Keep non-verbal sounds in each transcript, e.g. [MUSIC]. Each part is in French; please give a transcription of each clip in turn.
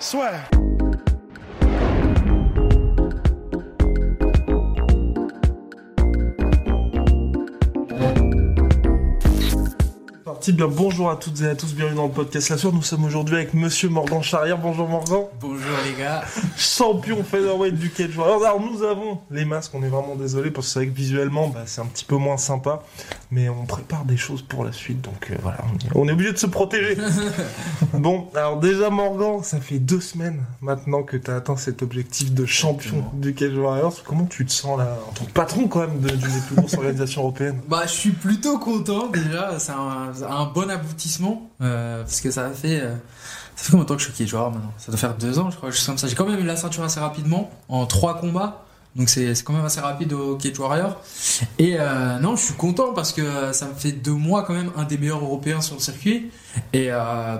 Soit. Parti, bien bonjour à toutes et à tous, bienvenue dans le podcast La Soeur. Nous sommes aujourd'hui avec Monsieur Morgan Charrière. Bonjour Morgan. Bonjour les gars. Champion featherweight du cage warriors. Alors nous avons les masques, on est vraiment désolé parce que c'est vrai que visuellement bah, c'est un petit peu moins sympa, mais on prépare des choses pour la suite, donc euh, voilà, on est, obligé de se protéger. [LAUGHS] bon, alors déjà Morgan, ça fait deux semaines maintenant que tu as atteint cet objectif de champion du cage warriors. Comment tu te sens là, en tant que patron quand même de- d'une des plus grosses [LAUGHS] organisations européennes? Bah je suis plutôt content déjà, c'est un, un bon aboutissement euh, parce que ça fait euh, ça fait combien de temps que je suis joueur maintenant? Ça doit faire deux ans je crois, comme ça. J'ai quand même eu la ceinture assez rapidement en trois combats. Donc c'est quand même assez rapide au Cage Warrior. Et euh, non, je suis content parce que ça me fait deux mois quand même un des meilleurs européens sur le circuit. Et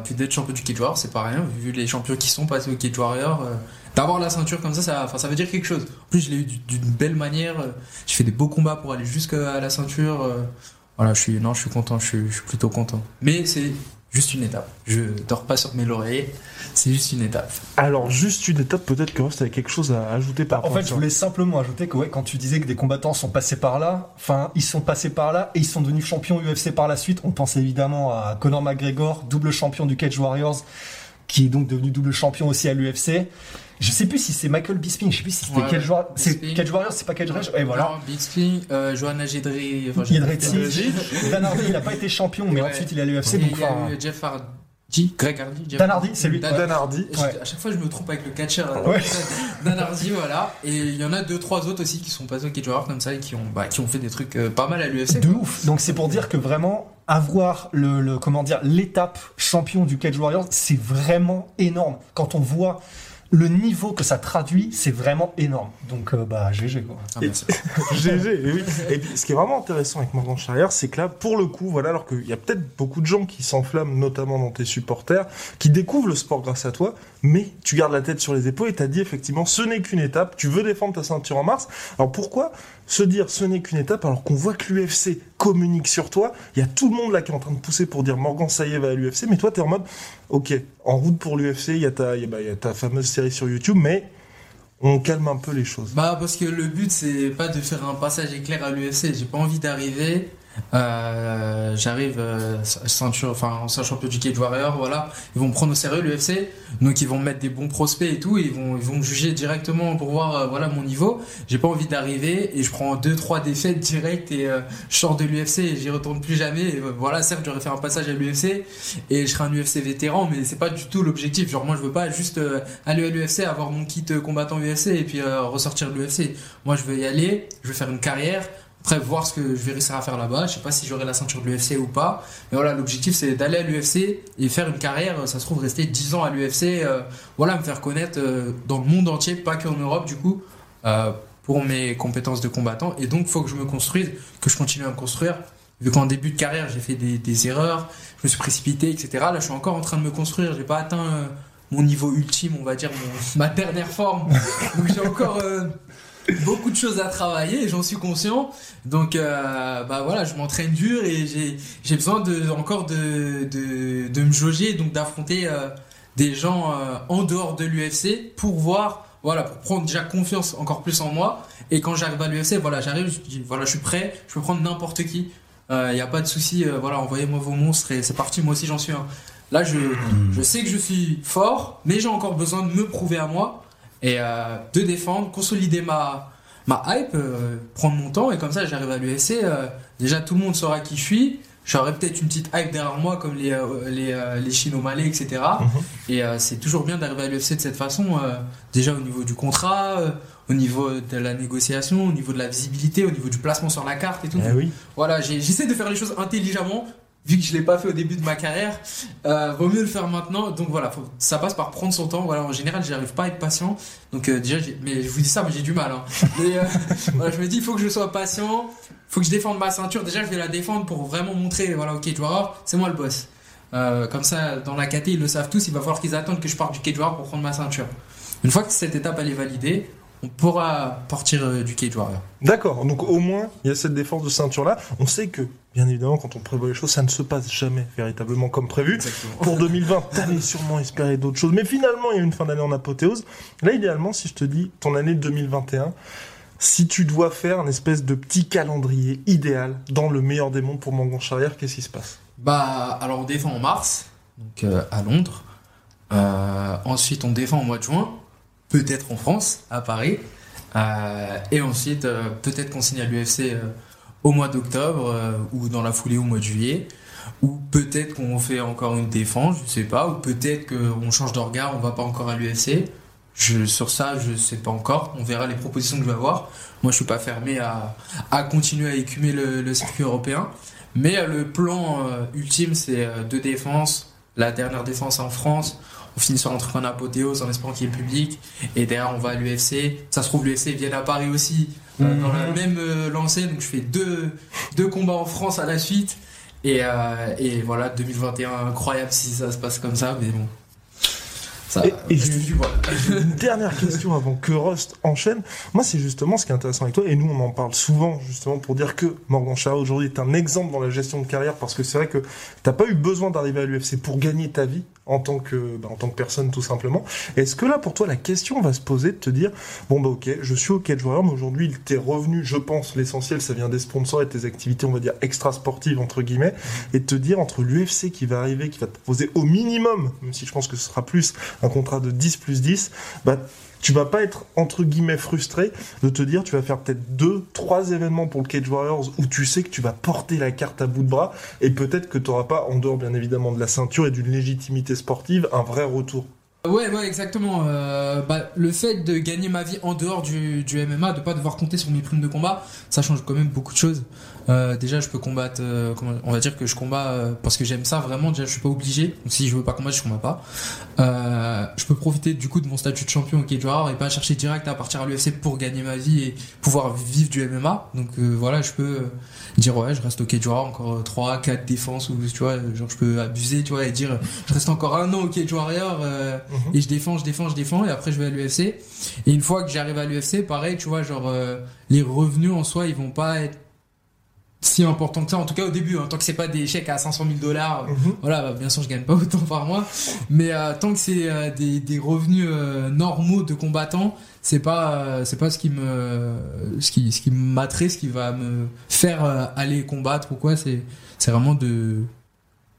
puis d'être champion du Cage Warrior, c'est pas rien. Vu les champions qui sont passés au Cage Warrior, d'avoir la ceinture comme ça, ça, ça veut dire quelque chose. En plus, je l'ai eu du- d'une belle manière. J'ai fait des beaux combats pour aller jusqu'à la ceinture. Voilà, je suis, non, je suis content. Je suis, je suis plutôt content. Mais c'est juste une étape. Je dors pas sur mes lauriers. C'est juste une étape. Alors juste une étape, peut-être que Rost avait quelque chose à ajouter par En rapport à fait, je voulais simplement ajouter que ouais, quand tu disais que des combattants sont passés par là, enfin, ils sont passés par là et ils sont devenus champions UFC par la suite. On pense évidemment à Conor McGregor, double champion du Cage Warriors, qui est donc devenu double champion aussi à l'UFC. Je sais plus si c'est Michael Bisping, je sais plus si c'était Ouais, Cage Warriors. C'est Bisping. Cage Warriors, c'est pas Cage Warriors. Et voilà. Spin, euh, Johanna Gedri. Enfin, Dan Hardy, il n'a pas été champion, mais Ouais. ensuite il est à l'UFC. Donc, il y a eu Jeff Hardy. Greg Hardy. Jeff Dan Hardy, c'est lui. Dan- Dan Hardy. Ouais. À chaque fois, je me trompe avec le catcher. Ouais. [LAUGHS] Dan Hardy, voilà. Et il y en a deux, trois autres aussi qui sont passés au Cage Warrior comme ça et qui ont, bah, qui ont fait des trucs euh, pas mal à l'UFC. De ouf. Donc c'est pour dire que vraiment avoir le, le- comment dire l'étape champion du Cage Warriors, c'est vraiment énorme. Quand on voit le niveau que ça traduit, c'est vraiment énorme. Donc euh, bah GG quoi. Ah. GG, et [LAUGHS] oui. Et puis, ce qui est vraiment intéressant avec Morgan Charrière, c'est que là, pour le coup, voilà, alors qu'il y a peut-être beaucoup de gens qui s'enflamment, notamment dans tes supporters, qui découvrent le sport grâce à toi, mais tu gardes la tête sur les épaules et t'as dit effectivement, ce n'est qu'une étape, tu veux défendre ta ceinture en mars. Alors pourquoi se dire ce n'est qu'une étape alors qu'on voit que l'UFC communique sur toi? Il y a tout le monde là qui est en train de pousser pour dire Morgan, ça y est, va à l'UFC, mais toi, t'es en mode, ok, en route pour l'UFC, il y, a ta- bah, fameuse série sur YouTube, mais on calme un peu les choses. Bah parce que le but c'est pas de faire un passage éclair à l'UFC. J'ai pas envie d'arriver. Euh, J'arrive euh, ceinture, enfin ancien champion du Cage Warrior, voilà. Ils vont me prendre au sérieux l'UFC, donc ils vont me mettre des bons prospects et tout. Ils vont ils vont me juger directement pour voir euh, voilà mon niveau. J'ai pas envie d'arriver et je prends deux trois défaites directes et je sors de l'UFC et j'y retourne plus jamais. Et, voilà certes j'aurais fait un passage à l'UFC et je serai un UFC vétéran, mais c'est pas du tout l'objectif. Genre moi je veux pas juste aller à l'UFC, avoir mon kit combattant UFC et puis ressortir de l'UFC. Moi je veux y aller, je veux faire une carrière. Après voir ce que je vais réussir à faire là-bas. Je sais pas si j'aurai la ceinture de l'UFC ou pas. Mais voilà, l'objectif c'est d'aller à l'UFC et faire une carrière. Ça se trouve rester 10 ans à l'UFC. euh, voilà, me faire connaître euh, dans le monde entier, pas qu'en Europe du coup. euh, pour mes compétences de combattant et donc faut que je me construise, que je continue à me construire vu qu'en début de carrière j'ai fait des, erreurs, je me suis précipité, etc. Là, je suis encore en train de me construire. J'ai pas atteint euh, mon niveau ultime, on va dire, [LAUGHS] ma dernière forme. Donc j'ai encore euh, beaucoup de choses à travailler j'en suis conscient. Donc, euh, bah voilà, je m'entraîne dur et j'ai besoin de encore de de, de me jauger, donc d'affronter euh, des gens euh, en dehors de l'UFC pour voir. Voilà, pour prendre déjà confiance encore plus en moi. Et quand j'arrive à l'UFC, voilà, j'arrive, je dis, voilà, je suis prêt, je peux prendre n'importe qui. Il n'y a pas de souci, voilà, envoyez-moi vos monstres et c'est parti, moi aussi j'en suis un. Là, je, je sais que je suis fort, mais j'ai encore besoin de me prouver à moi et euh, de défendre, consolider ma, ma hype, euh, prendre mon temps et comme ça j'arrive à l'UFC. euh, déjà tout le monde saura qui je suis. J'aurai peut-être une petite hype derrière moi comme les, les, les Chino-Malais, etc. Et euh, c'est toujours bien d'arriver à l'UFC de cette façon, déjà au niveau du contrat, au niveau de la négociation, au niveau de la visibilité, au niveau du placement sur la carte et tout. Eh oui. Voilà, j'essaie de faire les choses intelligemment, vu que je l'ai pas fait au début de ma carrière, euh, vaut mieux le faire maintenant. Donc voilà, ça passe par prendre son temps. Voilà, en général, j'arrive pas à être patient. Donc euh, déjà, mais je vous dis ça, mais j'ai du mal. Hein. Euh, [LAUGHS] voilà, je me dis, il faut que je sois patient. Faut que je défende ma ceinture. Déjà, je vais la défendre pour vraiment montrer, voilà, ok, joueur, c'est moi le boss. Euh, comme ça, dans la KT, ils le savent tous. Il va falloir qu'ils attendent que je parte du cage pour prendre ma ceinture. Une fois que cette étape elle est validée, on pourra partir euh, du cage warrior. D'accord, donc au moins, il y a cette défense de ceinture-là. On sait que, bien évidemment, quand on prévoit les choses, ça ne se passe jamais véritablement comme prévu. Exactement. Pour 2020, t'avais [LAUGHS] sûrement espéré d'autres choses. Mais finalement, il y a une fin d'année en apothéose. Là, idéalement, si je te dis ton année 2021, si tu dois faire un espèce de petit calendrier idéal dans le meilleur des mondes pour Mangon Charrière, qu'est-ce qui se passe? Bah, alors on défend en mars, donc euh, à Londres. Euh, ensuite, on défend au mois de juin, peut-être en France, à Paris. Euh, et ensuite, euh, peut-être qu'on signe à l'UFC euh, au mois d'octobre euh, ou dans la foulée au mois de juillet. Ou peut-être qu'on fait encore une défense, je sais pas. Ou peut-être qu'on change de regard, on va pas encore à l'UFC. Je, sur ça, je sais pas encore. On verra les propositions que je vais avoir. Moi, je suis pas fermé à, à continuer à écumer le, le circuit européen. Mais euh, le plan euh, ultime, c'est deux défenses. La dernière défense en France. On finit sur un truc en apothéose en espérant qu'il y ait public. Et derrière, on va à l'UFC. Ça se trouve, l'UFC vient à Paris aussi, euh, dans la même euh, lancée. Donc, je fais deux, deux combats en France à la suite. Et, euh, et voilà, 2021 incroyable si ça se passe comme ça. Mais bon. Ça, Et- et une dernière question avant que Rust enchaîne. Moi, c'est justement ce qui est intéressant avec toi, et nous, on en parle souvent, justement, pour dire que Morgan Charrier aujourd'hui est un exemple dans la gestion de carrière, parce que c'est vrai que t'as pas eu besoin d'arriver à l'UFC pour gagner ta vie en tant que, bah, en tant que personne, tout simplement. Est-ce que là, pour toi, la question va se poser de te dire, bon, bah, ok, je suis au Cage Warrior, mais aujourd'hui, tes revenus, je pense, l'essentiel, ça vient des sponsors et tes activités, on va dire, extra-sportives, entre guillemets, et de te dire, entre l'UFC qui va arriver, qui va te proposer au minimum, même si je pense que ce sera plus un contrat de 10 plus 10, bah, tu vas pas être entre guillemets frustré de te dire tu vas faire peut-être deux, trois événements pour le Cage Warriors où tu sais que tu vas porter la carte à bout de bras et peut-être que tu n'auras pas, en dehors bien évidemment de la ceinture et d'une légitimité sportive, un vrai retour. Ouais, ouais, exactement. Euh, bah, le fait de gagner ma vie en dehors du, du MMA, de pas devoir compter sur mes primes de combat, ça change quand même beaucoup de choses. Euh, déjà, je peux combattre, euh, on va dire que je combats euh, parce que j'aime ça vraiment. Déjà, je suis pas obligé. Donc, si je veux pas combattre, je combats pas. Euh, je peux profiter du coup de mon statut de champion Cage Warrior et pas chercher direct à partir à l'UFC pour gagner ma vie et pouvoir vivre du MMA. Donc euh, voilà, je peux dire ouais, je reste au Cage encore 3, 4 défenses ou tu vois, genre je peux abuser, tu vois, et dire je reste encore un an au Cage Warrior. Euh, Mhm. et je défends, je défends, je défends, et après je vais à l'UFC. Et une fois que j'arrive à l'UFC, pareil, tu vois, genre euh, les revenus en soi, ils vont pas être si importants que ça. En tout cas au début, hein, tant que c'est pas des chèques à 500 000 dollars. Mhm. Voilà, bah, bien sûr, je gagne pas autant par mois, mais euh, tant que c'est euh, des, des revenus euh, normaux de combattants, c'est pas euh, c'est pas ce qui me ce qui ce qui m'attrait, ce qui va me faire euh, aller combattre ou quoi. C'est c'est vraiment de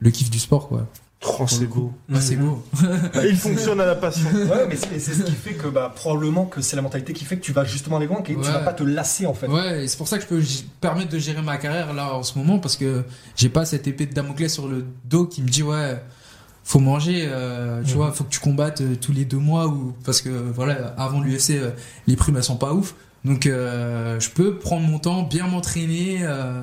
le kiff du sport quoi. Oh, c'est beau. Bah, c'est beau. [LAUGHS] Il fonctionne à la passion. Ouais, mais c'est ce qui fait que bah, probablement que c'est la mentalité qui fait que tu vas justement aller loin, que tu Ouais. vas pas te lasser en fait. Ouais, et c'est pour ça que je peux permettre de gérer ma carrière là en ce moment parce que j'ai pas cette épée de Damoclès sur le dos qui me dit ouais faut manger euh, tu vois faut que tu combattes euh, tous les deux mois ou parce que voilà avant l'UFC euh, les primes elles sont pas ouf donc euh, je peux prendre mon temps bien m'entraîner euh,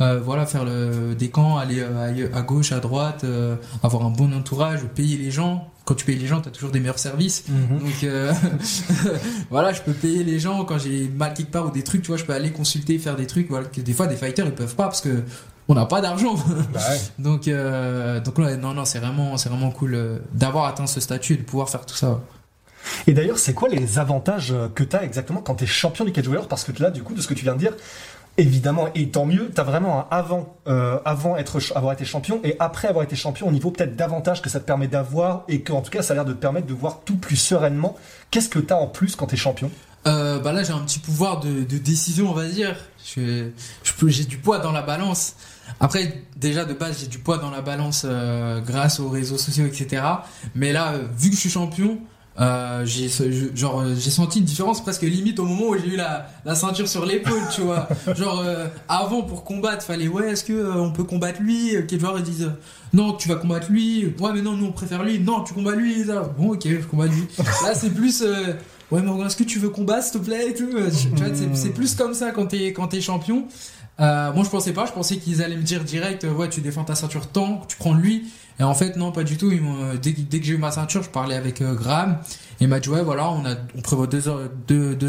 euh, voilà faire le, des camps aller euh, à gauche à droite euh, avoir un bon entourage payer les gens quand tu payes les gens t'as toujours des meilleurs services Mhm. donc [LAUGHS] voilà, je peux payer les gens quand j'ai mal quelque part ou des trucs, tu vois, je peux aller consulter, faire des trucs, voilà, que des fois des fighters ils peuvent pas parce que on n'a pas d'argent. Bah ouais. [LAUGHS] donc donc là, non non, c'est vraiment c'est vraiment cool d'avoir atteint ce statut et de pouvoir faire tout ça. Et d'ailleurs, c'est quoi les avantages euh, que tu as exactement quand tu es champion du Cage Warrior Parce que là, du coup, de ce que tu viens de dire, évidemment, et tant mieux, tu as vraiment un avant, euh, avant être, avoir été champion et après avoir été champion au niveau peut-être d'avantages que ça te permet d'avoir et que en tout cas, ça a l'air de te permettre de voir tout plus sereinement. Qu'est-ce que tu as en plus quand tu es champion? Euh, bah là j'ai un petit pouvoir de, de décision on va dire. Je, j'ai du poids dans la balance. Après déjà de base j'ai du poids dans la balance euh, grâce aux réseaux sociaux etc. Mais là euh, vu que je suis champion euh, j'ai genre euh, j'ai senti une différence presque limite au moment où j'ai eu la, la ceinture sur l'épaule tu vois. [LAUGHS] Genre euh, avant pour combattre fallait ouais est-ce que euh, on peut combattre lui? Quel joueur ils disent non tu vas combattre lui. Ouais mais non nous on préfère lui. Non tu combats lui bon ok je combats lui. [LAUGHS] Là c'est plus euh, Ouais, Morgan, est-ce que tu veux combattre, s'il te plaît et tout vois, c'est- plus comme ça quand t'es champion. Euh, moi, je pensais pas. Je pensais qu'ils allaient me dire direct, euh, ouais, tu défends ta ceinture tant, tu prends lui. Et en fait, non, pas du tout. Euh, dès, que- j'ai eu ma ceinture, je parlais avec euh, Graham. Et il m'a dit, ouais, voilà, on a, on prévoit deux,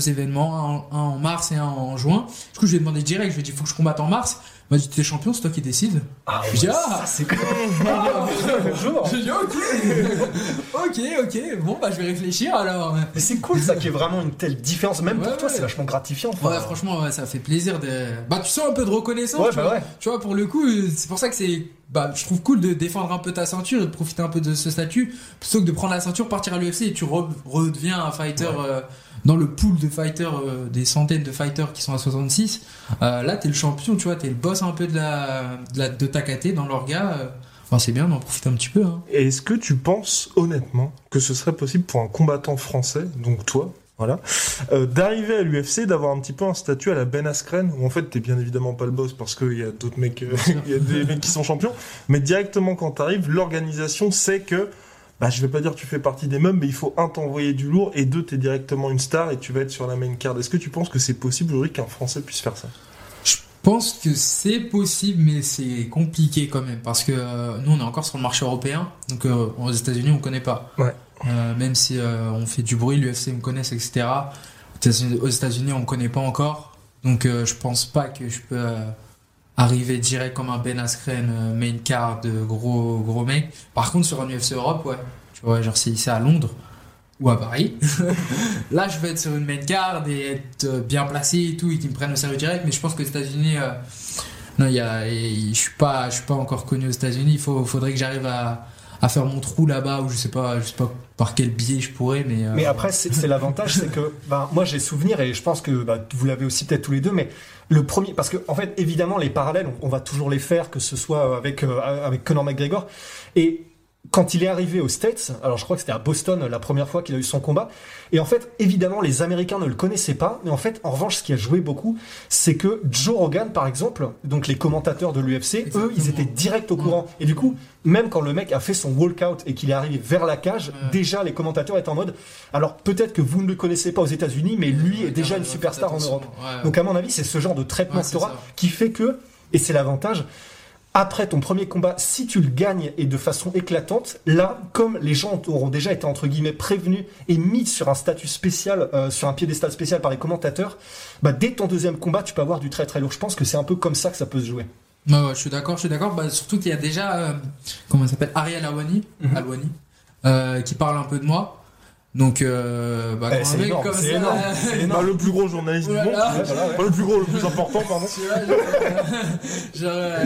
événements, un, un en mars et un en juin. Du coup, je lui ai demandé direct. Je lui ai dit, faut que je combatte en mars. M'a dit, t'es champion, c'est toi qui décides. Ah, Je dis, ouais, ah. c'est cool. [LAUGHS] Bonjour. J'ai dit, ok, [LAUGHS] ok, ok. Bon, bah, je vais réfléchir alors. Mais c'est cool ça qu'il y ait vraiment une telle différence. Même Ouais, pour toi, c'est vachement gratifiant. enfin. Ouais, franchement, ouais, ça fait plaisir de. Bah, tu sens un peu de reconnaissance. Ouais, tu, bah vois. ouais. tu vois, pour le coup, c'est pour ça que c'est. Bah, je trouve cool de défendre un peu ta ceinture et de profiter un peu de ce statut plutôt que de prendre la ceinture, partir à l'UFC et tu re- redeviens un fighter euh, dans le pool de fighters, euh, des centaines de fighters qui sont à 66. Euh, là, t'es le champion, tu vois, t'es le boss un peu de la de, la, de ta KT dans l'orga. euh. Enfin, c'est bien d'en profiter un petit peu. Hein. Et est-ce que tu penses honnêtement que ce serait possible pour un combattant français, donc toi, voilà, euh, d'arriver à l'UFC, d'avoir un petit peu un statut à la Ben Askren, où en fait t'es bien évidemment pas le boss parce qu'il y a d'autres mecs, euh, [LAUGHS] il y a des mecs qui sont champions, mais directement quand t'arrives, l'organisation sait que, bah je vais pas dire tu fais partie des meubles, mais il faut un t'envoyer du lourd et deux t'es directement une star et tu vas être sur la main card. Est-ce que tu penses que c'est possible aujourd'hui qu'un Français puisse faire ça? Je pense que c'est possible, mais c'est compliqué quand même parce que euh, nous on est encore sur le marché européen, donc euh, aux États-Unis on connaît pas. Ouais. Euh, même si euh, on fait du bruit, l'UFC me connaissent, etc. Aux États-Unis- on connaît pas encore, donc euh, je pense pas que je peux euh, arriver direct comme un Ben Askren main card gros gros mec. Par contre sur un UFC Europe, ouais, tu vois, genre si c'est à Londres ou à Paris. [LAUGHS] Là, je vais être sur une main card et être bien placé et tout, et qu'ils me prennent au sérieux direct. Mais je pense que aux États-Unis, non, je je suis pas encore connu aux États-Unis. Il faudrait que j'arrive à, à faire mon trou là-bas, ou je sais pas, je sais pas par quel biais je pourrais, mais. euh, Mais après, c'est l'avantage, c'est que bah, moi j'ai souvenir et je pense que bah, vous l'avez aussi peut-être tous les deux, mais le premier, parce que en fait, évidemment, les parallèles, on, on va toujours les faire, que ce soit avec euh, avec Conor McGregor et quand il est arrivé aux States, alors je crois que c'était à Boston la première fois qu'il a eu son combat, et en fait, évidemment, les Américains ne le connaissaient pas, mais en fait, en revanche, ce qui a joué beaucoup, c'est que Joe Rogan, par exemple, donc les commentateurs de l'UFC, eux, ils étaient direct au courant, et du coup, même quand le mec a fait son walkout et qu'il est arrivé vers la cage, déjà les commentateurs étaient en mode, alors peut-être que vous ne le connaissez pas aux États-Unis, mais lui est déjà une superstar en Europe. Donc à mon avis, c'est ce genre de traitement Ouais, qui fait que, et c'est l'avantage, après ton premier combat, si tu le gagnes et de façon éclatante, là, comme les gens auront déjà été entre guillemets prévenus et mis sur un statut spécial, euh, sur un piédestal spécial par les commentateurs, bah dès ton deuxième combat, tu peux avoir du très très lourd. Je pense que c'est un peu comme ça que ça peut se jouer. Ouais, ouais, je suis d'accord, je suis d'accord. Bah, surtout qu'il y a déjà, euh, comment il s'appelle, Ariel Awani, Mhm. Alwani, euh, qui parle un peu de moi. Donc, euh, bah, Eh, quand c'est énorme, comme c'est ça, énorme, euh, c'est Bah, énorme. le plus gros journaliste du monde. Ouais, voilà, ouais. Pas le plus gros, le plus important, pardon. Vois, [LAUGHS] genre, euh,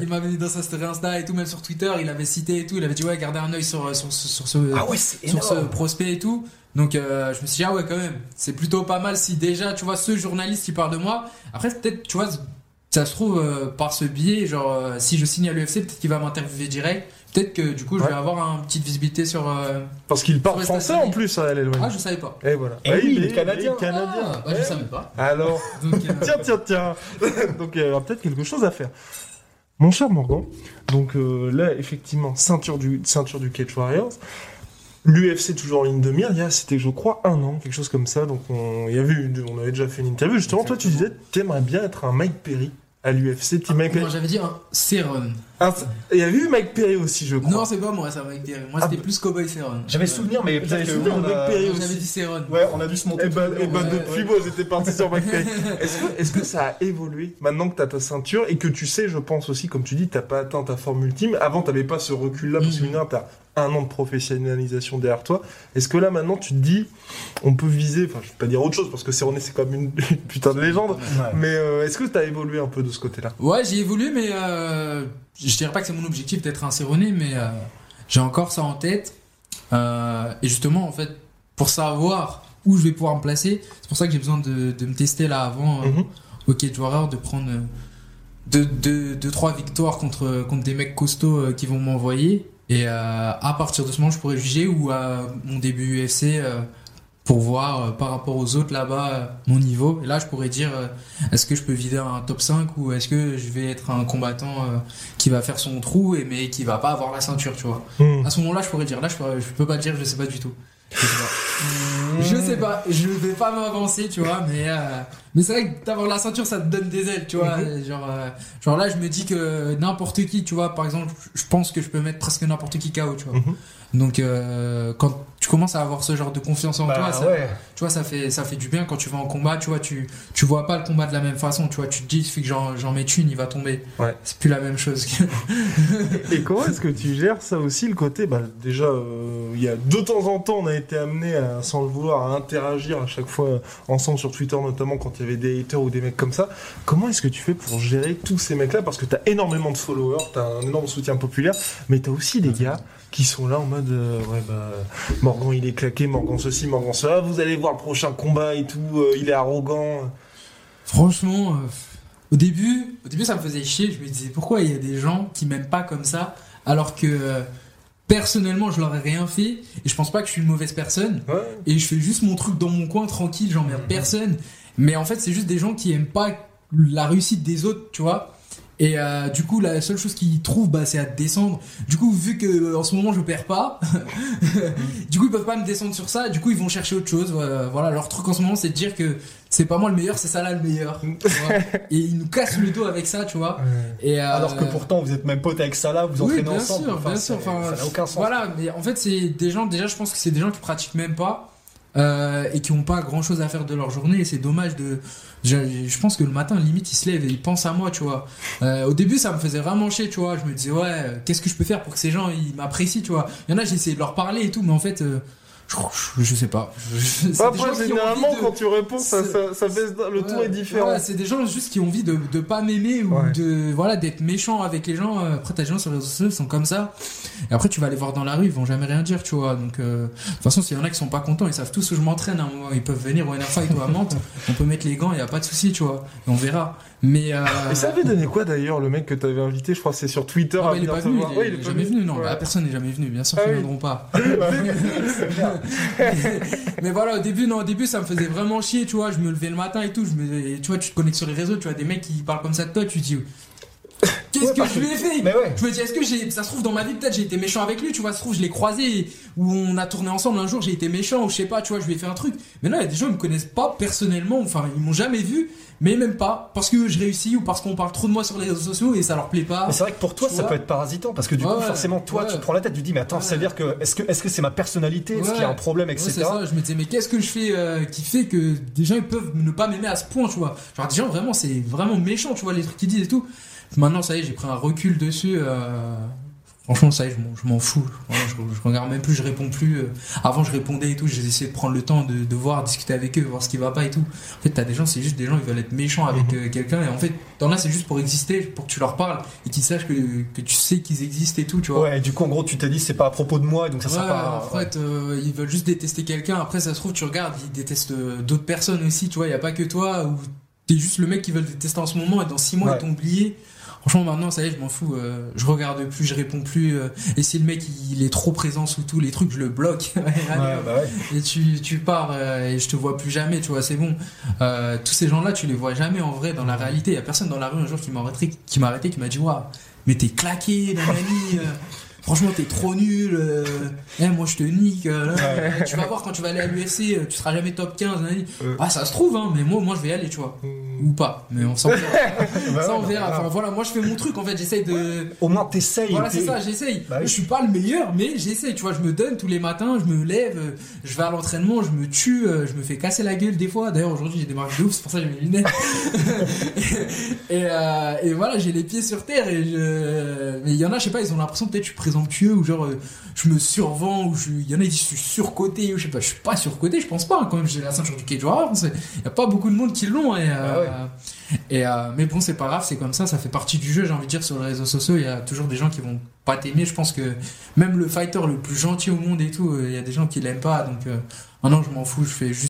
il m'a mis dans sa story Insta et tout, même sur Twitter, il avait cité et tout, il avait dit ouais, gardez un œil sur, sur, sur, sur ce, Ah ouais, sur ce énorme. prospect et tout. Donc euh, je me suis dit ah ouais quand même, c'est plutôt pas mal si déjà tu vois ce journaliste qui parle de moi. Après peut-être tu vois ça se trouve euh, par ce biais genre euh, si je signe à l'UFC peut-être qu'il va m'interviewer direct. Peut-être que du coup je vais avoir une petite visibilité sur. euh, Parce qu'il parle français en plus, à l'éloigné. Ah je savais pas. Et voilà. Eh oui, il est canadien. canadien. Ah, bah, je savais pas. Alors, [LAUGHS] Donc, euh, [LAUGHS] tiens, tiens, tiens. [LAUGHS] donc, il y aura peut-être quelque chose à faire. Mon cher Morgan, donc euh, là, effectivement, ceinture du, ceinture du Cage Warriors. L'UFC toujours en ligne de mire, il y a, c'était, je crois, un an, quelque chose comme ça. Donc, on, il y avait on avait déjà fait une interview. Justement, toi, tu disais, t'aimerais bien être un Mike Perry à l'UFC. Team Mike Perry. moi j'avais dit un Céron. Un- Il y avait eu Mike Perry aussi, je crois. Non c'est pas moi ça m'a été. Moi Ah, c'était plus Cowboy Céron. J'avais souvenir, mais J'avais peut-être que souvenir de on a- Perry aussi. J'avais dit Céron. Ouais, on a dû se monter. Et bah, et bah, ouais, depuis, ouais. moi, j'étais parti sur Mike Perry. [LAUGHS] Est-ce que, ça a évolué maintenant que tu as ta ceinture et que tu sais, je pense aussi, comme tu dis, t'as pas atteint ta forme ultime? Avant, t'avais pas ce recul-là, parce que Mhm. mine tu as un an de professionnalisation derrière toi. Est-ce que là, maintenant, tu te dis, on peut viser, enfin, je vais pas dire autre chose, parce que Cerrone, c'est comme une, [LAUGHS] une putain de légende. Ouais. Mais euh, est-ce que tu as évolué un peu de ce côté-là? Ouais, j'ai évolué, mais euh, je dirais pas que c'est mon objectif d'être un Céroné, mais euh, j'ai encore ça en tête. Euh, et justement, en fait, pour savoir où je vais pouvoir me placer, c'est pour ça que j'ai besoin de, de me tester là avant euh, Mhm. au Cage Warrior, de prendre euh, deux, deux, deux, trois victoires contre, contre des mecs costauds euh, qui vont m'envoyer. Et euh, à partir de ce moment, je pourrais juger ou à mon début UFC euh, pour voir euh, par rapport aux autres là-bas euh, mon niveau. Et là, je pourrais dire euh, est-ce que je peux vider un top 5 ou est-ce que je vais être un combattant euh, qui va faire son trou et mais qui va pas avoir la ceinture, tu vois. Mhm. À ce moment-là, je pourrais dire. Là, je, pourrais- je peux pas dire, je sais pas du tout. Je sais pas. Je vais pas m'avancer, tu vois, mais euh, mais c'est vrai que d'avoir la ceinture, ça te donne des ailes, tu vois. Genre, euh, genre là, je me dis que n'importe qui, tu vois, par exemple, je pense que je peux mettre presque n'importe qui KO, tu vois. Mhm. Donc euh, quand commences à avoir ce genre de confiance en Bah, toi, ça, ouais. tu vois, ça fait ça fait du bien quand tu vas en combat, tu vois, tu tu vois pas le combat de la même façon, tu vois, tu te dis, il suffit que j'en j'en mette une, il va tomber. Ouais. C'est plus la même chose. que- [LAUGHS] Et comment est-ce que tu gères ça aussi, le côté, bah, déjà, euh, il y a de temps en temps, on a été amené, à, sans le vouloir, à interagir à chaque fois euh, ensemble sur Twitter, notamment quand il y avait des haters ou des mecs comme ça. Comment est-ce que tu fais pour gérer tous ces mecs-là? Parce que t'as énormément de followers, t'as un énorme soutien populaire, mais t'as aussi des gars qui sont là en mode, euh, ouais, bah, Morgan il est claqué, Morgan ceci, Morgan cela, vous allez voir le prochain combat et tout, euh, il est arrogant. Franchement, euh, au début, au début, ça me faisait chier. Je me disais pourquoi il y a des gens qui m'aiment pas comme ça, alors que personnellement, je leur ai rien fait et je pense pas que je suis une mauvaise personne. Ouais. Et je fais juste mon truc dans mon coin tranquille, j'emmerde personne. Mais en fait, c'est juste des gens qui aiment pas la réussite des autres, tu vois. Et euh, du coup, la seule chose qu'ils trouvent, bah, c'est à descendre. Du coup, vu que euh, en ce moment je perds pas, [LAUGHS] du coup ils peuvent pas me descendre sur ça. Du coup, ils vont chercher autre chose. Voilà, voilà. leur truc en ce moment, c'est de dire que c'est pas moi le meilleur, c'est ça là le meilleur. tu vois. [LAUGHS] Et ils nous cassent le dos avec ça, tu vois. Et euh, Alors que pourtant, vous êtes même potes avec Salah, vous oui, entraînez bien ensemble. sûr, Enfin, bien sûr. Enfin, ça n'a aucun sens. Voilà, mais en fait, c'est des gens, déjà, je pense que c'est des gens qui pratiquent même pas euh, et qui ont pas grand chose à faire de leur journée. Et c'est dommage de. Je, je pense que le matin, limite, ils se lèvent et ils pensent à moi, tu vois. Euh, au début, ça me faisait vraiment chier, tu vois. Je me disais, ouais, euh, qu'est-ce que je peux faire pour que ces gens ils m'apprécient, tu vois. Il y en a, j'ai essayé de leur parler et tout, mais en fait. euh, je, sais pas. Je- gens Après, généralement, de- quand tu réponds, ça, C'est- ça, ça baisse, le ton Ouais, est différent. c'est des gens juste qui ont envie de, de pas m'aimer ou Ouais. de voilà d'être méchant avec les gens. Euh, Après, t'as des gens sur les réseaux sociaux qui sont comme ça. Et après, tu vas les voir dans la rue, ils vont jamais rien dire, tu vois. Donc, euh, de toute façon, s'il y en a qui sont pas contents, ils savent tous où je m'entraîne. hein. Ils peuvent venir au NFA ou à Mantes. [LAUGHS] On peut mettre les gants, y a pas de souci, tu vois. Et on verra. Mais euh, Et ça avait donné quoi d'ailleurs le mec que t'avais invité Je crois que c'est sur Twitter ah, à bah, il est venir pas te venu, voir. il est, Ouais, il est jamais venu, non, Ouais. bah, personne n'est jamais venu, bien sûr Ah qu'ils oui. viendront pas. [LAUGHS] Clair. [LAUGHS] Mais voilà, au début, non, au début, ça me faisait vraiment chier, tu vois. Je me levais le matin et tout. Je me, tu vois, tu te connectes sur les réseaux, tu vois, des mecs qui parlent comme ça de toi, tu te dis, qu'est-ce Ouais, que je lui ai fait Mais ouais. Je me dis, est-ce que j'ai, ça se trouve dans ma vie, peut-être j'ai été méchant avec lui, tu vois, ça se trouve, je l'ai croisé, ou on a tourné ensemble un jour, j'ai été méchant, ou je sais pas, tu vois, je lui ai fait un truc. Mais là, il y a des gens, ils me connaissent pas personnellement, enfin, ils m'ont jamais vu, mais même pas, parce que je réussis, ou parce qu'on parle trop de moi sur les réseaux sociaux et ça leur plaît pas. Mais c'est vrai que pour toi, ça peut être parasitant parce que du Ouais, coup, forcément, toi, tu te prends la tête, tu te dis, mais attends, ça veut dire que est-ce que est-ce que c'est ma personnalité, est-ce qu'il y a un problème, etc. c'est ça, je me disais, mais qu'est-ce que je fais euh, qui fait que des gens ils peuvent ne pas m'aimer à ce point, tu vois Genre, des gens vraiment, c'est vraiment méchant, tu vois, les trucs qu'ils disent et tout. Maintenant, ça y est, j'ai pris un recul dessus. euh, Franchement, ça y est, je m'en- fous. Je, je regarde même plus, je réponds plus. euh. Avant, je répondais et tout, j'ai essayé de prendre le temps de, de voir, discuter avec eux, voir ce qui va pas et tout. En fait, t'as des gens, c'est juste des gens, ils veulent être méchants avec euh, quelqu'un. Et en fait, t'en as, c'est juste pour exister, pour que tu leur parles et qu'ils sachent que, que tu sais qu'ils existent et tout, tu vois. Ouais, du coup, en gros, tu t'es dit, c'est pas à propos de moi, et donc ça sert Ouais, pas à- en fait, euh, ils veulent juste détester quelqu'un. Après, ça se trouve, tu regardes, ils détestent d'autres personnes aussi. Tu vois, il y a pas que toi ou t'es juste le mec qui veut le détester en ce moment et dans six mois ils t'ont oublié. Franchement, maintenant, ça y est, je m'en fous. euh, je regarde plus, je réponds plus. euh, et si le mec il est trop présent sous tous les trucs, je le bloque. [LAUGHS] Ouais, bah ouais. Et tu, tu pars euh, et je te vois plus jamais, tu vois, c'est bon. Tous ces gens-là, tu les vois jamais en vrai dans la réalité. Il y a personne dans la rue un jour qui m'a arrêté, qui m'a arrêté, qui m'a dit Waouh, mais t'es claqué, euh, franchement, t'es trop nul. euh, eh, moi, je te nique. euh. Tu vas voir quand tu vas aller à l'UFC, euh, tu seras jamais top 15. nanani. Ouais. Ah, ça se trouve, hein, mais moi, moi, je vais y aller, tu vois. Ou pas, mais on s'en [LAUGHS] verra. Bah ça, ouais, on verra. Enfin, voilà, moi, je fais mon truc, en fait, j'essaye de. Au moins, t'essayes. Voilà, c'est ça, j'essaye. Bah oui. Je suis pas le meilleur, mais j'essaye. Tu vois, je me donne tous les matins, je me lève, je vais à l'entraînement, je me tue, je me fais casser la gueule des fois. D'ailleurs, aujourd'hui, j'ai des marques de ouf, c'est pour ça que j'ai mes lunettes. [LAUGHS] et, euh, et voilà, j'ai les pieds sur terre. Et je... Mais il y en a, je sais pas, ils ont l'impression peut-être que je suis présomptueux ou genre euh, je me survends ou je... il y en a, disent je suis surcoté ou je sais pas, je suis pas surcoté, je pense pas. hein, quand même, j'ai la ceinture du cage warrior. Il y a pas beaucoup de monde qui l'ont. Et, euh, et euh, mais bon, c'est pas grave, c'est comme ça, ça fait partie du jeu. J'ai envie de dire sur les réseaux sociaux, il y a toujours des gens qui vont pas t'aimer. Je pense que même le fighter le plus gentil au monde et tout, il y a des gens qui l'aiment pas. Donc euh, maintenant, je m'en fous, je fais juste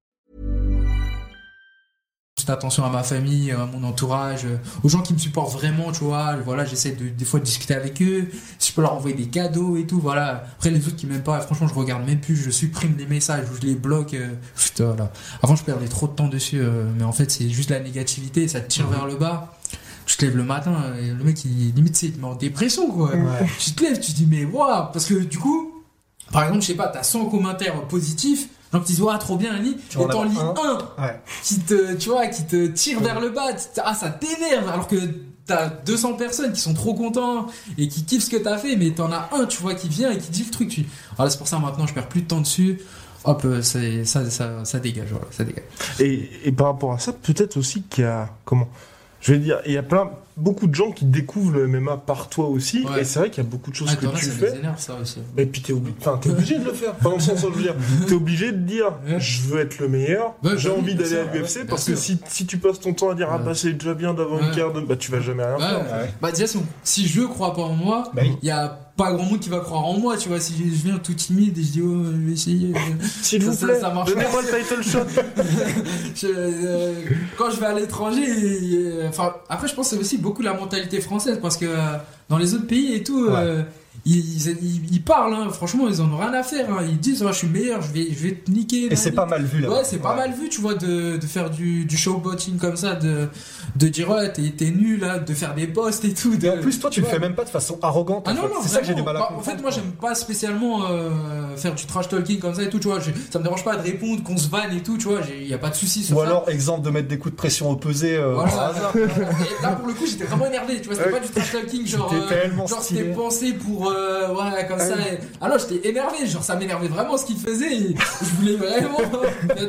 Attention à ma famille, à mon entourage, euh, aux gens qui me supportent vraiment, tu vois. Voilà, j'essaie de, des fois de discuter avec eux. Si je peux leur envoyer des cadeaux et tout, voilà. Après, les autres qui m'aiment pas, franchement, je regarde même plus. Je supprime les messages ou je les bloque. euh, putain, voilà. Avant, je perdais trop de temps dessus, euh, mais en fait, c'est juste la négativité. Ça te tire vers le bas. Tu te lèves le matin, et le mec, il, limite, c'est, il te met en dépression, quoi. Tu te lèves, tu te dis, mais waouh, parce que du coup, par exemple, je sais pas, t'as 100 commentaires positifs, qui disent, waouh, trop bien, Annie, Tu et en t'en lis un Ouais. qui te, tu vois, qui te tire vers le bas. Tu- Ah, ça t'énerve, alors que t'as 200 personnes qui sont trop contents et qui kiffent ce que t'as fait, mais t'en as un, tu vois, qui vient et qui dit le truc. Tu... Voilà, c'est pour ça maintenant, je perds plus de temps dessus. Hop, euh, ça, ça, ça dégage, voilà, ça dégage. Et, et par rapport à ça, peut-être aussi qu'il y a comment? Je vais dire, il y a plein, beaucoup de gens qui découvrent le MMA par toi aussi, Ouais. et c'est vrai qu'il y a beaucoup de choses Ah, que tu ça fais. énerve, ça aussi. Et puis t'es obligé, enfin, t'es obligé de le faire. Pas dans le sens où je veux dire, t'es obligé de dire, je veux être le meilleur, Ouais, j'ai envie d'aller à l'UFC, ouais, parce que si, si tu passes ton temps à dire, ah bah c'est déjà bien d'avoir une carte, bah tu vas jamais rien Ouais. faire. Ouais. Bah, déjà, si, je crois pas en moi, Bah il y a pas grand monde qui va croire en moi, tu vois. Si je viens tout timide et je dis, oh, je vais essayer. euh, [LAUGHS] S'il Ça, vous ça- plaît, ça marche donnez-moi le title shot. [LAUGHS] Je- euh, quand je vais à l'étranger, enfin après je pense que c'est aussi beaucoup la mentalité française parce que euh, dans les autres pays et tout, euh, ils, ils, ils parlent, hein, franchement ils en ont rien à faire, hein. ils disent oh, je suis meilleur, je vais, je vais te niquer. Et c'est pas mal vu là. Ouais, c'est pas mal vu, tu vois, de, de faire du, du showboating comme ça, de, de dire ouais, t'es, t'es nul, là, de faire des posts et tout. Et en plus, toi, tu le fais même pas de façon arrogante. Ah non, non, c'est ça que j'ai du mal à Bah, En fait, moi, j'aime pas spécialement euh, faire du trash talking comme ça et tout, tu vois. je- ça me dérange pas de répondre, qu'on se vanne et tout, tu vois. Il y a pas de souci sur Ou ça. alors, exemple de mettre des coups de pression opposés. euh, par Voilà. hasard. Et là, pour le coup, j'étais vraiment énervé, tu vois. C'était pas du trash talking, genre. Euh, genre, c'était pensé pour. Euh, voilà, comme ça. Et... Alors, j'étais énervé, genre, ça m'énervait vraiment ce qu'il faisait. Et je voulais vraiment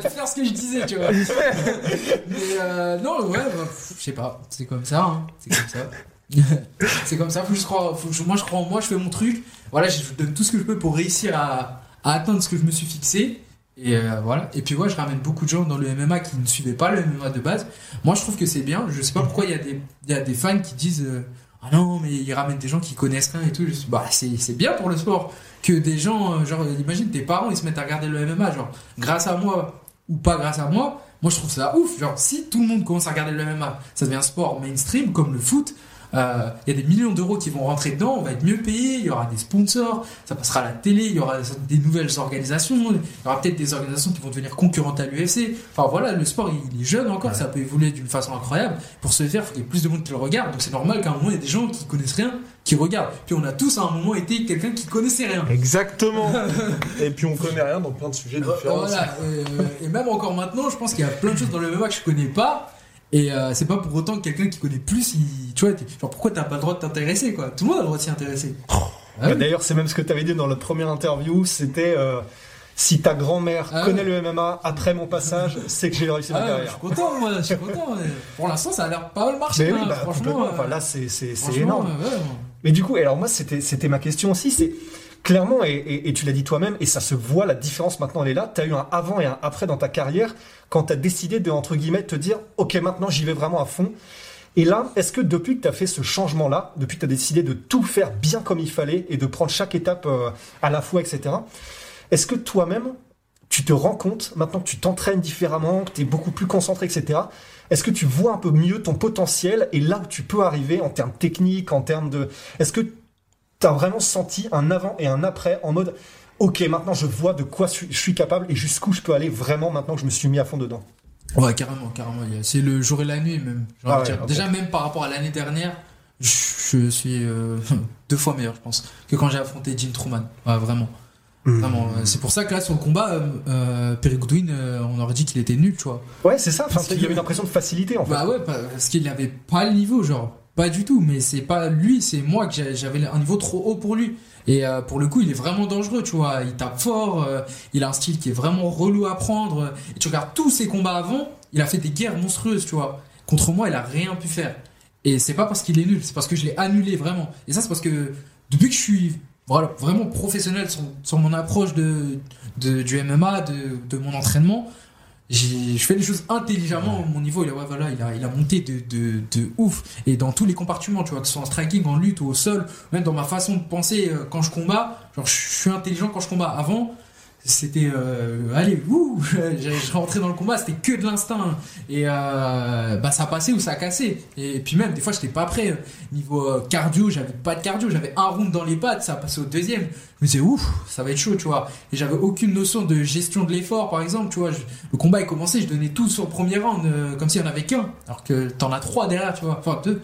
faire ce que je disais, tu vois. [LAUGHS] Mais euh, non, ouais, bah, je sais pas. C'est comme ça, hein. C'est comme ça. [LAUGHS] c'est comme ça, faut faut moi je crois en moi, je fais mon truc. Voilà, je donne tout ce que je peux pour réussir à, à atteindre ce que je me suis fixé. Et euh, voilà. Et puis, ouais, je ramène beaucoup de gens dans le MMA qui ne suivaient pas le MMA de base. Moi, je trouve que c'est bien. Je sais pas pourquoi il y, a des- il y a des fans qui disent euh, Ah non, mais ils ramènent des gens qui connaissent rien et tout. Bah, c'est c'est bien pour le sport que des gens, euh, genre, imagine tes parents, ils se mettent à regarder le MMA, genre, grâce à moi ou pas grâce à moi. Moi, je trouve ça ouf. Genre, si tout le monde commence à regarder le MMA, ça devient un sport mainstream comme le foot. Euh, Il y a des millions d'euros qui vont rentrer dedans, on va être mieux payé, il y aura des sponsors, ça passera à la télé, il y aura des nouvelles organisations, il y aura peut-être des organisations qui vont devenir concurrentes à l'UFC. Enfin voilà, le sport il est jeune encore, ça peut évoluer d'une façon incroyable. Pour ce faire, il faut qu'il y ait plus de monde qui le regarde, donc c'est normal qu'à un moment il y ait des gens qui connaissent rien, qui regardent. Puis on a tous à un moment été quelqu'un qui connaissait rien. Exactement. [LAUGHS] et puis on connaît rien dans plein de sujets différents. Voilà, euh, et même encore maintenant, je pense qu'il y a plein de choses dans le MMA que je connais pas. Et euh, c'est pas pour autant que quelqu'un qui connaît plus, il, tu vois, genre pourquoi t'as pas le droit de t'intéresser quoi? Tout le monde a le droit de s'y intéresser. Ah Bah, oui. D'ailleurs, c'est même ce que tu avais dit dans notre première interview. C'était euh, si ta grand-mère Ah connaît ouais. le MMA après mon passage, [LAUGHS] c'est que j'ai réussi ma Ah, je suis carrière. content, moi, je suis content. Pour l'instant, ça a l'air pas mal marché. Mais oui, hein, bah, franchement, euh, Enfin, là, c'est énorme. ouais, Mais du coup, et alors moi, c'était c'était ma question aussi. C'est clairement, et, tu l'as dit toi-même, et ça se voit, la différence maintenant, elle est là. Tu as eu un avant et un après dans ta carrière quand tu as décidé de, entre guillemets, te dire, OK, maintenant, j'y vais vraiment à fond. Et là, est-ce que depuis que tu as fait ce changement-là, depuis que tu as décidé de tout faire bien comme il fallait et de prendre chaque étape euh, à la fois, etc., est-ce que toi-même, tu te rends compte, maintenant que tu t'entraînes différemment, que tu es beaucoup plus concentré, etc., est-ce que tu vois un peu mieux ton potentiel et là où tu peux arriver en termes techniques, en termes de... Est-ce que tu as vraiment senti un avant et un après en mode, ok, maintenant je vois de quoi je suis- capable et jusqu'où je peux aller vraiment maintenant que je me suis mis à fond dedans Ouais, carrément, carrément. C'est le jour et la nuit, même. Ah ouais. Déjà, même par rapport à l'année dernière, je, suis euh, [LAUGHS] deux fois meilleur, je pense, que quand j'ai affronté Jim Truman. Ouais, vraiment. Vraiment. euh, C'est pour ça que là, sur le combat, euh, euh, Perry Goodwin, on aurait dit qu'il était nul, tu vois. Ouais, c'est ça, enfin, Parce il y avait une impression de facilité en fait. Bah ouais, parce qu'il avait pas le niveau, genre. Pas du tout, mais c'est pas lui, c'est moi que j'avais un niveau trop haut pour lui. Et euh, pour le coup, il est vraiment dangereux, tu vois. Il tape fort, euh, il a un style qui est vraiment relou à prendre. Et tu regardes tous ses combats avant, il a fait des guerres monstrueuses, tu vois. Contre moi, il a rien pu faire. Et c'est pas parce qu'il est nul, c'est parce que je l'ai annulé vraiment. Et ça, c'est parce que depuis que je suis vraiment professionnel sur, mon approche du MMA, de, mon entraînement, je fais les choses intelligemment. Mon niveau, il a, ouais, voilà, il a, il a monté de, de, de ouf. Et dans tous les compartiments, tu vois, que ce soit en striking, en lutte ou au sol, même dans ma façon de penser euh, quand je combats, genre, je suis intelligent quand je combats. Avant, c'était, euh, allez, ouh, [LAUGHS] je, rentrais dans le combat, c'était que de l'instinct. Et euh, bah, ça passait ou ça cassait. Et puis même, des fois, j'étais pas prêt. Niveau euh, cardio, j'avais pas de cardio, j'avais un round dans les pattes, ça passait au deuxième. Je me disais, ouf, ça va être chaud, tu vois. Et j'avais aucune notion de gestion de l'effort, par exemple, tu vois. le combat est commencé, je donnais tout sur le premier round, euh, comme s'il y en avait qu'un. Alors que t'en as trois derrière, tu vois. Enfin, deux.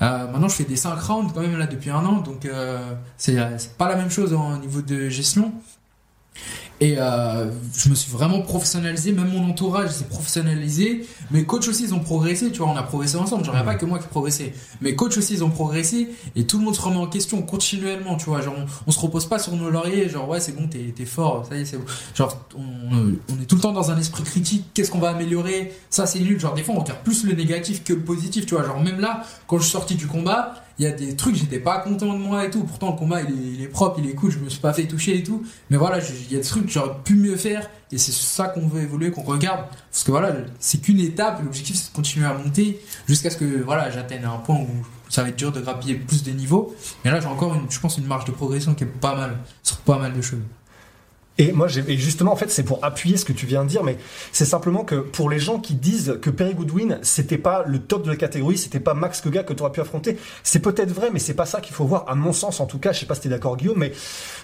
Maintenant, je fais des 5 rounds quand même là depuis un an, donc euh, c'est pas la même chose au niveau de gestion. Et euh, je me suis vraiment professionnalisé, même mon entourage s'est professionnalisé. Mes coachs aussi, ils ont progressé, tu vois, on a progressé ensemble. J'en ai pas que moi qui progressé. Mes coachs aussi, ils ont progressé et tout le monde se remet en question continuellement, tu vois. Genre, on, on se repose pas sur nos lauriers, genre, ouais, c'est bon, t'es t'es fort, ça y est, c'est bon. Genre, on, on est tout le temps dans un esprit critique, qu'est-ce qu'on va améliorer? Ça, c'est nul. Genre, des fois, on regarde plus le négatif que le positif, tu vois. Genre, même là, quand je suis sorti du combat, il y a des trucs, j'étais pas content de moi et tout. Pourtant, le combat, il est, propre, il est cool, je me suis pas fait toucher et tout. Mais voilà, il y a des trucs j'aurais pu mieux faire. Et c'est ça qu'on veut évoluer, qu'on regarde. Parce que voilà, c'est qu'une étape. L'objectif, c'est de continuer à monter jusqu'à ce que voilà, j'atteigne un point où ça va être dur de grappiller plus de niveaux. Mais là, j'ai encore, une, je pense, une marge de progression qui est pas mal. Sur pas mal de choses. Et moi, et justement, en fait, c'est pour appuyer ce que tu viens de dire, mais c'est simplement que pour les gens qui disent que Perry Goodwin, c'était pas le top de la catégorie, c'était pas Max Koga que tu aurais pu affronter, c'est peut-être vrai, mais c'est pas ça qu'il faut voir, à mon sens en tout cas, je sais pas si t'es d'accord Guillaume, mais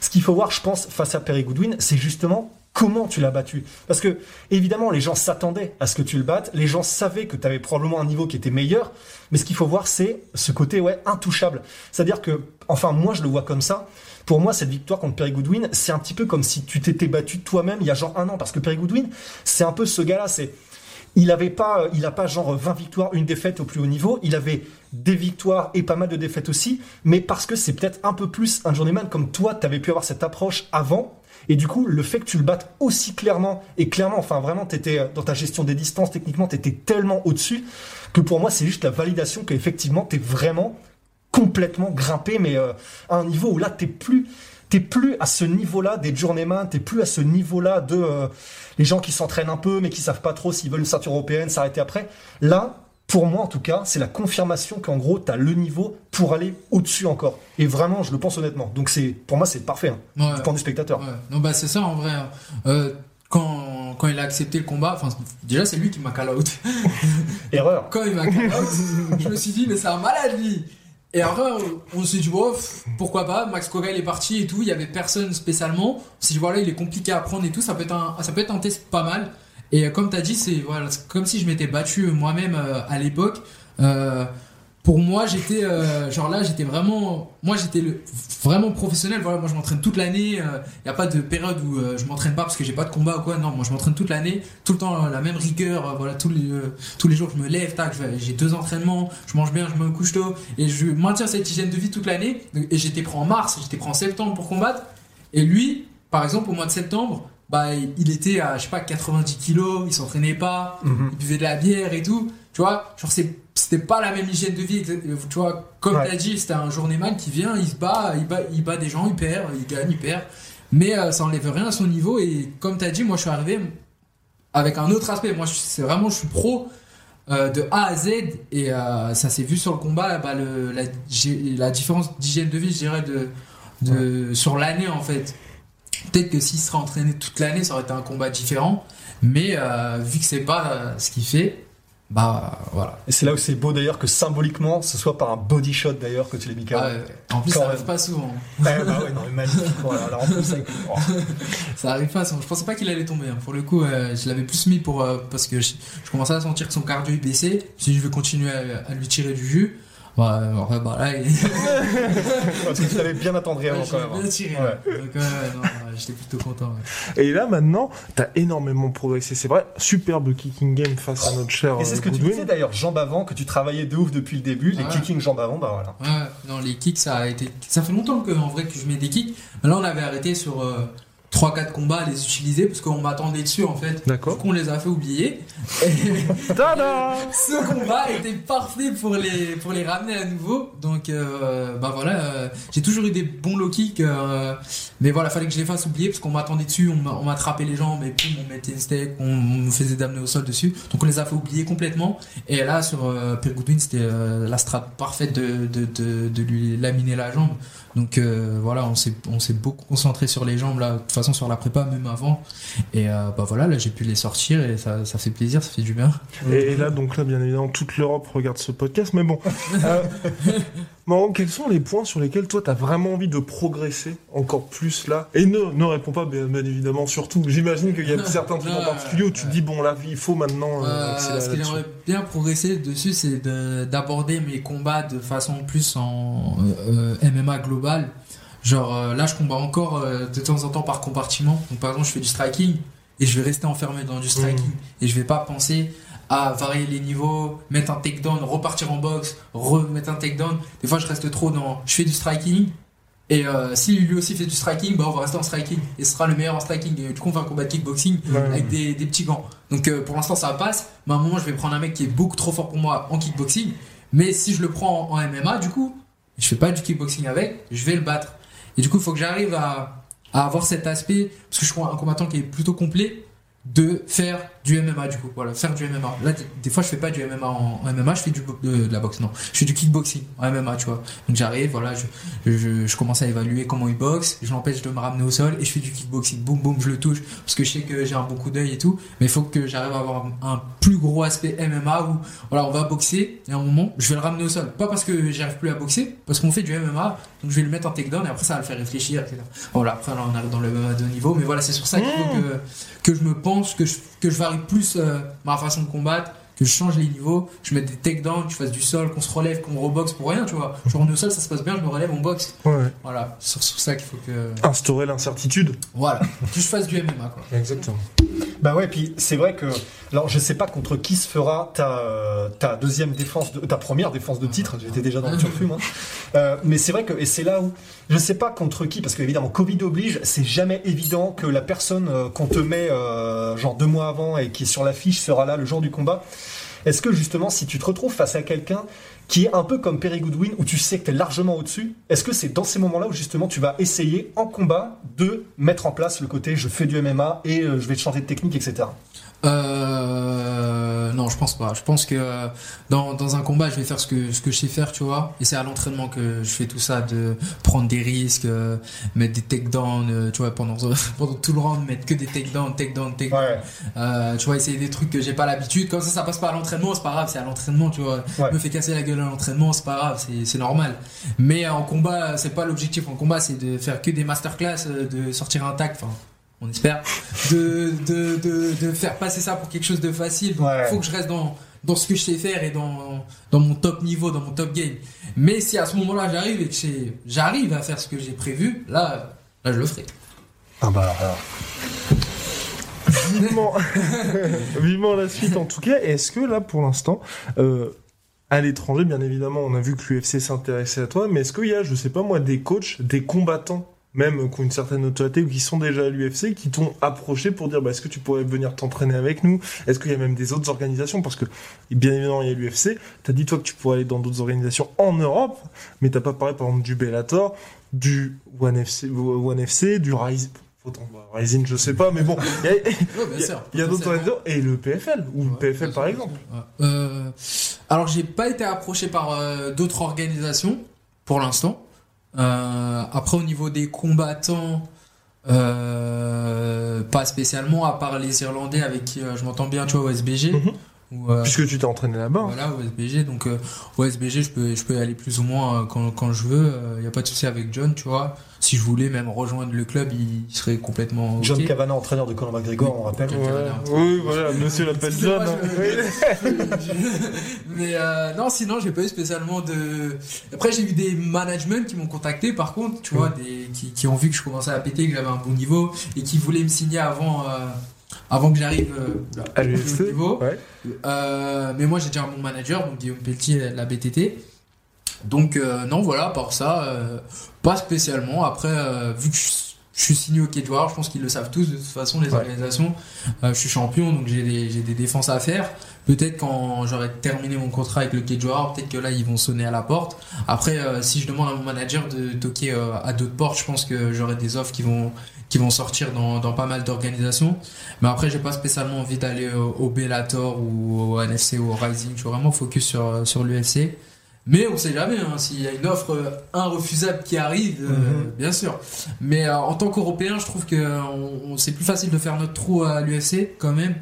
ce qu'il faut voir, je pense, face à Perry Goodwin, c'est justement comment tu l'as battu. Parce que, évidemment, les gens s'attendaient à ce que tu le battes, les gens savaient que tu avais probablement un niveau qui était meilleur, mais ce qu'il faut voir, c'est ce côté, ouais, intouchable. C'est-à-dire que, enfin, moi, je le vois comme ça, pour moi, cette victoire contre Perry Goodwin, c'est un petit peu comme si tu t'étais battu toi-même il y a genre un an. Parce que Perry Goodwin, c'est un peu ce gars-là. C'est, il avait pas, il a pas genre 20 victoires, une défaite au plus haut niveau. Il avait des victoires et pas mal de défaites aussi. Mais parce que c'est peut-être un peu plus un journeyman comme toi, tu avais pu avoir cette approche avant. Et du coup, le fait que tu le battes aussi clairement, et clairement, enfin vraiment, t'étais dans ta gestion des distances, techniquement, t'étais tellement au-dessus, que pour moi, c'est juste la validation qu'effectivement, t'es vraiment complètement grimpé, mais euh, à un niveau où là, t'es plus, t'es plus à ce niveau-là des journeyman, t'es plus à ce niveau-là de euh, les gens qui s'entraînent un peu, mais qui savent pas trop s'ils veulent une ceinture européenne, s'arrêter après. Là, pour moi en tout cas, c'est la confirmation qu'en gros, t'as le niveau pour aller au-dessus encore. Et vraiment, je le pense honnêtement. Donc c'est, pour moi, c'est parfait, hein, Ouais. du point du spectateur. Ouais. Non, bah c'est ça en vrai. hein. Euh, quand, quand il a accepté le combat, enfin déjà c'est lui qui m'a call out. [LAUGHS] Erreur. Quand il m'a call out, je me suis dit mais c'est un malade lui. Et après on, s'est dit pff, pourquoi pas. Max Koga est parti et tout, il y avait personne spécialement. On s'est dit voilà il est compliqué à prendre et tout, ça peut être un, ça peut être un test pas mal. Et euh, comme t'as dit c'est voilà comme si je m'étais battu moi-même euh, à l'époque. Euh, pour moi, j'étais euh, genre là, j'étais vraiment, moi j'étais vraiment professionnel. Voilà, moi je m'entraîne toute l'année. Il n'y a pas de période où euh, je m'entraîne pas parce que j'ai pas de combat ou quoi. Non, moi je m'entraîne toute l'année, tout le temps euh, la même rigueur. euh, voilà, tous les euh, tous les jours je me lève, tac, j'ai deux entraînements, je mange bien, je me couche tôt et je maintiens cette hygiène de vie toute l'année. Et j'étais prêt en mars, j'étais prêt en septembre pour combattre. Et lui, par exemple, au mois de septembre, bah il était à je sais pas 90 kilos, il s'entraînait pas, Mhm. il buvait de la bière et tout. Tu vois, genre c'est c'était pas la même hygiène de vie. exact- Tu vois, comme Ouais. t'as dit, c'était un journeyman qui vient, il se bat, il bat, il bat des gens, il perd, il gagne, il perd. Mais euh, ça enlève rien à son niveau. Et comme t'as dit, moi je suis arrivé avec un autre aspect. Moi, je- c'est vraiment, je suis pro. euh, de A à Z et euh, ça s'est vu sur le combat bah, le, la, différence d'hygiène de vie je dirais de, de sur l'année en fait peut-être que s'il serait entraîné toute l'année ça aurait été un combat différent mais euh, vu que c'est pas euh, ce qu'il fait bah voilà Et c'est là où c'est beau d'ailleurs que symboliquement, ce soit par un body shot d'ailleurs que tu l'as mis KO. Ah ouais. en plus Quand ça arrive même. pas souvent Ouais, bah ouais, non, mais magnifique. Voilà, alors en plus, avec- [LAUGHS] oh. ça arrive pas souvent. je pensais pas qu'il allait tomber hein. pour le coup euh, je l'avais plus mis pour euh, parce que je, je commençais à sentir que son cardio baissait dit je vais continuer à, à lui tirer du jus bah, euh, ouais, bah là il [LAUGHS] Parce que tu l'avais bien attendri avant Ouais, quand même. hein. bien tiré. Ouais. Donc, ouais, j'étais plutôt content. ouais. Et là maintenant, t'as énormément progressé. C'est vrai, superbe kicking game face à notre cher Et c'est ce que euh, tu disais d'ailleurs, Jean Bavant, que tu travaillais de ouf depuis le début, les Ouais. kicking Jean Bavant, bah voilà. Ouais, non, les kicks, ça a été. Ça fait longtemps que, en vrai, que je mets des kicks. Là, on avait arrêté sur 3-4 combats à les utiliser parce qu'on m'attendait dessus en fait. D'accord. Du coup, on les a fait oublier. [LAUGHS] Tada Ce combat était parfait pour les, pour les ramener à nouveau. Donc, euh, bah voilà, euh, j'ai toujours eu des bons low kicks. euh, mais voilà, fallait que je les fasse oublier parce qu'on m'attendait dessus, on m'a- on m'attrapait les jambes et puis on mettait une steak, on, me faisait d'amener au sol dessus. Donc, on les a fait oublier complètement. Et là, sur Pierre Goodwin, c'était la strat parfaite de, de, de, de lui laminer la jambe. Donc euh, voilà, on s'est on s'est beaucoup concentré sur les jambes là, de toute façon sur la prépa même avant. Et euh, bah voilà, là j'ai pu les sortir et ça, ça fait plaisir, ça fait du bien. Et, et là, donc là, bien évidemment, toute l'Europe regarde ce podcast. Mais bon, euh, [LAUGHS] Maron, quels sont les points sur lesquels toi, t'as vraiment envie de progresser encore plus là? Et ne, ne réponds pas, bien, bien évidemment, surtout. J'imagine qu'il y a [LAUGHS] certains trucs en particulier où tu te dis, bon, là, il faut maintenant euh, ce que j'aimerais bien progresser dessus, c'est de- d'aborder mes combats de façon plus en euh, MMA global. Genre euh, là, je combats encore de temps en temps par compartiment. Donc par exemple, je fais du striking et je vais rester enfermé dans du striking et je vais pas penser à varier les niveaux, mettre un takedown, repartir en boxe, remettre un takedown. Des fois, je reste trop dans. Je fais du striking. Et euh, si lui aussi fait du striking, bah on va rester en striking. Et ce sera le meilleur en striking. Et du coup, on va un combat de kickboxing Ouais. avec des, des petits gants. Donc euh, pour l'instant, ça passe. Mais à un moment, je vais prendre un mec qui est beaucoup trop fort pour moi en kickboxing. Mais si je le prends en, en MMA, du coup, je fais pas du kickboxing avec, je vais le battre. Et du coup, il faut que j'arrive à, à avoir cet aspect, parce que je suis un combattant qui est plutôt complet, de faire du MMA du coup. Voilà, faire du MMA. Là, des fois, je fais pas du MMA en, en MMA, je fais du, de, de la boxe, non. Je fais du kickboxing en MMA, tu vois. Donc j'arrive, voilà, je, je, je commence à évaluer comment il boxe, je l'empêche de me ramener au sol et je fais du kickboxing. Boum, boum, je le touche, parce que je sais que j'ai un bon coup d'œil et tout. Mais il faut que j'arrive à avoir un plus gros aspect MMA où, voilà, on va boxer et à un moment, je vais le ramener au sol. Pas parce que j'arrive plus à boxer, parce qu'on fait du MMA, donc je vais le mettre en takedown et après ça va le faire réfléchir, etc. Voilà, après là on arrive dans le MMA de haut niveau, mais voilà, c'est sur ça qu'il faut que, que je me pense, que je, varie plus euh, ma façon de combattre, que je change les niveaux, je mette des takedowns, que je fasse du sol, qu'on se relève, qu'on reboxe pour rien, tu vois. Je rentre au sol, ça se passe bien, je me relève, on boxe. Ouais. Voilà, c'est sur ça qu'il faut que. Instaurer l'incertitude. Voilà, [LAUGHS] que je fasse du MMA, quoi. Exactement. Bah ouais, puis c'est vrai que. Alors je sais pas contre qui se fera ta, ta deuxième défense, de, ta première défense de titre, j'étais déjà dans le turfu moi. [LAUGHS] Euh, mais c'est vrai que, et c'est là où. Je sais pas contre qui, parce que évidemment, Covid oblige, c'est jamais évident que la personne euh, qu'on te met euh, genre deux mois avant et qui est sur l'affiche sera là le jour du combat. Est-ce que justement, si tu te retrouves face à quelqu'un qui est un peu comme Perry Goodwin, où tu sais que tu es largement au-dessus, est-ce que c'est dans ces moments-là où justement tu vas essayer en combat de mettre en place le côté je fais du MMA et euh, je vais changer de technique, etc. Euh, non, je pense pas. Je pense que euh, dans, dans un combat, je vais faire ce que, ce que je sais faire, tu vois. Et c'est à l'entraînement que je fais tout ça, de prendre des risques, euh, mettre des takedowns, euh, tu vois, pendant, [LAUGHS] pendant tout le round, mettre que des takedowns, takedowns, takedowns. Ouais. Euh, tu vois, essayer des trucs que j'ai pas l'habitude. Comme ça, ça passe pas à l'entraînement, c'est pas grave, c'est à l'entraînement, tu vois. Ouais. Je me fais casser la gueule à l'entraînement, c'est pas grave, c'est, c'est normal. Mais en combat, c'est pas l'objectif. En combat, c'est de faire que des masterclass, euh, de sortir un tac, enfin, on espère, de, de, de, de faire passer ça pour quelque chose de facile. Ouais. faut que je reste dans, dans ce que je sais faire et dans, dans mon top niveau, dans mon top game. Mais si à ce moment-là, j'arrive et que j'arrive à faire ce que j'ai prévu, là, là, je le ferai. Ah bah alors, alors. Vivement, [LAUGHS] vivement la suite en tout cas. Est-ce que là, pour l'instant, euh, à l'étranger, bien évidemment, on a vu que l'UFC s'intéressait à toi, mais est-ce qu'il y a, je sais pas moi, des coachs, des combattants, même qui ont une certaine autorité ou qui sont déjà à l'UFC, qui t'ont approché pour dire, bah, est-ce que tu pourrais venir t'entraîner avec nous? Est-ce qu'il y a même des autres organisations? Parce que, bien évidemment, il y a l'UFC. T'as dit toi que tu pourrais aller dans d'autres organisations en Europe, mais t'as pas parlé par exemple du Bellator, du One FC, One FC du Rise. Autant, bah, Rising, je sais pas, mais bon, il y a- d'autres organisations, et le PFL, ou le PFL par exemple. Ouais. Euh, alors j'ai pas été approché par euh, d'autres organisations pour l'instant. Euh, après au niveau des combattants, euh, pas spécialement, à part les Irlandais avec qui euh, je m'entends bien, tu vois, au SBG. Mhm. Euh, Puisque tu t'es entraîné là-bas. hein. voilà, au SBG. Donc euh, au SBG, je peux, je peux y aller plus ou moins euh, quand, quand je veux. Il n'y a pas de souci avec John, tu vois. Si je voulais même rejoindre le club, il serait complètement. John. Cavana, entraîneur de Conor McGregor, on rappelle. Ouais. Oui, voilà, monsieur l'appelle John. Hein. je- [LAUGHS] Mais euh, non, sinon, j'ai pas eu spécialement de. Après, j'ai eu des managements qui m'ont contacté, par contre, tu vois, des, qui, qui ont vu que je commençais à péter, que j'avais un bon niveau, et qui voulaient me signer avant, euh, avant que j'arrive euh, À l'UFC. Ouais. Euh, mais moi, j'ai déjà bon manager, donc Guillaume Pelletier, la BTT. Donc, euh, non, voilà, par ça, pas spécialement. Après, vu que je, je suis signé au Cage Warriors, je pense qu'ils le savent tous de toute façon, les Ouais. organisations. Euh, je suis champion, donc j'ai des, j'ai des défenses à faire. Peut-être quand j'aurai terminé mon contrat avec le Cage Warriors, peut-être que là ils vont sonner à la porte. Après, euh, si je demande à mon manager de toquer euh, à d'autres portes, je pense que j'aurai des offres qui vont qui vont sortir dans, dans pas mal d'organisations. Mais après, j'ai pas spécialement envie d'aller au, au Bellator ou au NFC ou au Rising. Je suis vraiment focus sur sur l'UFC. Mais on sait jamais, hein, s'il y a une offre euh, irrefusable qui arrive, euh, Mhm. bien sûr. Mais euh, en tant qu'Européen, je trouve que euh, on, on- c'est plus facile de faire notre trou à l'UFC quand même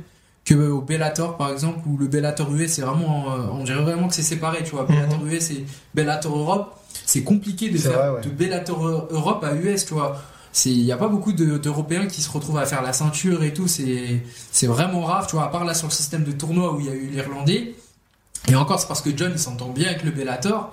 que au Bellator par exemple où le Bellator US c'est vraiment euh, on dirait vraiment que c'est séparé tu vois Bellator US et Bellator Europe c'est compliqué de faire vrai, ouais. de Bellator Eu- Europe à US tu vois c'est il y a pas beaucoup de- d'Européens qui se retrouvent à faire la ceinture et tout c'est c'est vraiment rare tu vois à part là sur le système de tournoi où il y a eu l'Irlandais et encore c'est parce que John il s'entend bien avec le Bellator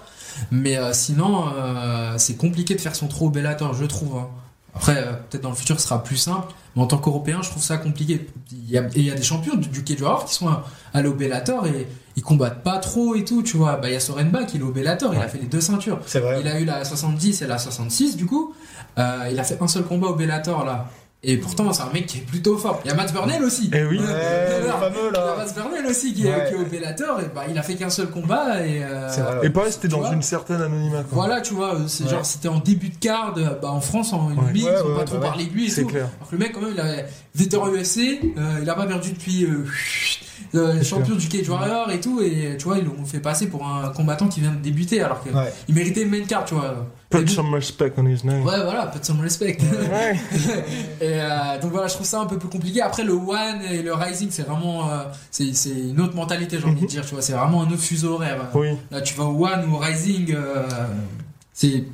mais euh, sinon euh, c'est compliqué de faire son trou au Bellator je trouve hein. après euh, peut-être dans le futur ce sera plus simple mais en tant qu'Européen, je trouve ça compliqué. Il y a, et il y a des champions du, du Warriors qui sont allés au Bellator et ils combattent pas trop et tout, tu vois. Bah, il y a Sorenba qui est au Bellator, il a fait les deux ceintures. C'est vrai. Il a eu la 70 et la 66 du coup. Euh, il a fait un seul combat au Bellator là. Et pourtant, c'est un mec qui est plutôt fort. Il y a Matt Burnell aussi. Eh oui. Euh, le fameux il y a là. Matt Burnell aussi qui, est- qui est au Bellator. Et bah, il a fait qu'un seul combat et. euh, vrai. Et pareil, c'était dans vois une certaine anonymat. quoi. Voilà, tu vois, c'est Ouais. genre c'était en début de card, bah en France, en Ouais, ils ont ouais, pas trop ouais. parlé de lui et C'est tout. clair. Alors que le mec, quand même, il a vétéran UFC, euh, il a pas perdu depuis euh, [LAUGHS] euh, champion du Cage Warrior et tout, et tu vois, ils l'ont fait passer pour un combattant qui vient de débuter, alors qu'il Ouais. méritait une main card, tu vois. Put some respect on his name. Ouais, voilà, put some respect. Ouais. [LAUGHS] et euh, donc voilà, je trouve ça un peu plus compliqué. Après, le One et le Rising, c'est vraiment, euh, c'est c'est une autre mentalité, j'ai envie de dire, tu vois, c'est vraiment un autre fuseau horaire. Oui. Là, tu vas au One ou au Rising, euh, c'est.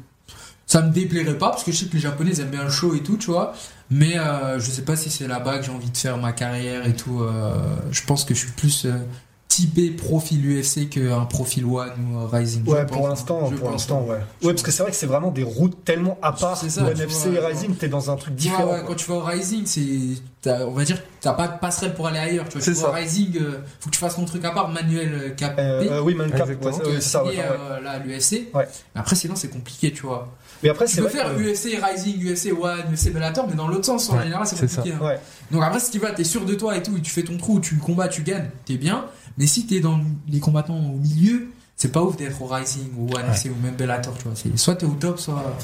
Ça me déplairait pas parce que je sais que les Japonais ils aiment bien le show et tout, tu vois. Mais euh, je sais pas si c'est là-bas que j'ai envie de faire ma carrière et tout. je pense que je suis plus typé profil UFC qu'un profil One ou Rising. Ouais, pour hein. l'instant, pour l'instant, hein. ouais. Ouais, parce que c'est vrai que c'est vraiment des routes tellement à part. C'est ça, NFC vois, et Rising, t'es dans un truc différent. ouais, quand tu vas au Rising, c'est, on va dire, t'as pas de passerelle pour aller ailleurs. Tu vois, tu vas au. Rising, euh, faut que tu fasses ton truc à part, manuel euh, capé. Euh, euh, oui, ouais, c'est ça. ouais, signé, ouais. euh, là, l'UFC. Après, sinon, c'est compliqué, tu vois. Mais après, Tu c'est peux vrai faire que- UFC Rising, UFC One, UFC Bellator, mais dans l'autre sens, en Ouais, général, c'est c'est compliqué. hein. Ouais. Donc après, si tu vas, t'es sûr de toi et tout, et tu fais ton trou, tu combats, tu gagnes, t'es bien. Mais si t'es dans les combattants au milieu, c'est pas ouf d'être au Rising ou One UFC ou même Bellator, tu vois. Soit t'es au top, soit.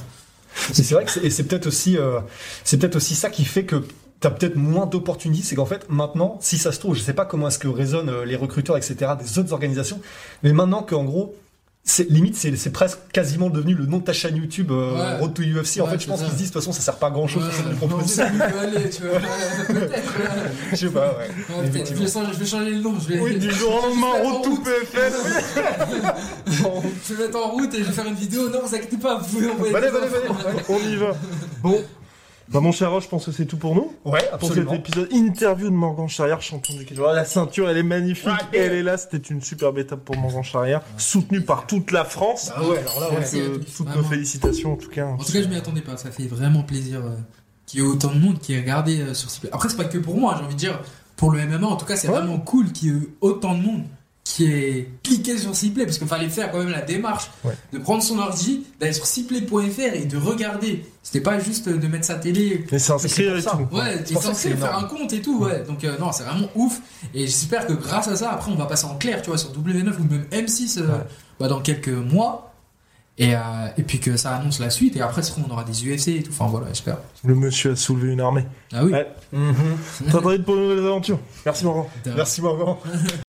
C'est vrai que c'est, et c'est peut-être aussi, euh, c'est peut-être aussi ça qui fait que t'as peut-être moins d'opportunités. C'est qu'en fait, maintenant, si ça se trouve, je sais pas comment est-ce que résonnent euh, les recruteurs, etc., des autres organisations, mais maintenant qu'en gros, limite, c'est, presque quasiment devenu le nom de ta chaîne YouTube euh, Ouais. Road to UFC. en fait, je pense qu'ils se disent, de toute façon, ça sert pas à grand chose Ouais, proposer. aller, tu vois. Ouais, Peut-être. ouais. [LAUGHS] Je sais pas, ouais. Je vais changer, je vais changer le nom. Je vais, Oui, du jour au lendemain, road to PFL. [LAUGHS] je vais mettre en route et je vais faire une vidéo. Non, vous inquiétez pas, vous pouvez envoyer Allez, allez, allez. On y va. Bon. Bah, mon cher Roche, je pense que c'est tout pour nous. Ouais, Pour absolument. cet épisode interview de Morgan Charrière, champion du cage. La ceinture, elle est magnifique. Ouais. Elle est là. C'était une superbe étape pour Morgan Charrière, soutenue par toute la France. Ah ouais, alors là, ouais. Merci à Euh, tous, toutes nos félicitations en tout cas. En tout cas, je m'y attendais pas. Ça fait vraiment plaisir euh, qu'il y ait autant de monde qui ait regardé euh, sur Ciplay. Après, c'est pas que pour moi, j'ai envie de dire. Pour le MMA, en tout cas, c'est Ouais. vraiment cool qu'il y ait eu autant de monde qui ait cliqué sur Ciplay parce qu'il fallait faire quand même la démarche Ouais. de prendre son ordi, d'aller sur Ciplay.fr et de regarder. C'était pas juste de mettre sa télé. Mais c'est inscrire pour et ça. tout. Ouais, et que censé faire un compte et tout, ouais. Donc, euh, non, c'est vraiment ouf. Et j'espère que grâce à ça, après, on va passer en clair, tu vois, sur W9 ou même M6 euh, Ouais. bah, dans quelques mois. Et, euh, et puis que ça annonce la suite. Et après, on aura des UFC et tout. Enfin, voilà, j'espère. Le monsieur a soulevé une armée. Ah oui. Ouais. Mhm. T'as très vite pour nouvelles aventures. Merci Morgan. Merci, Morgan. [LAUGHS]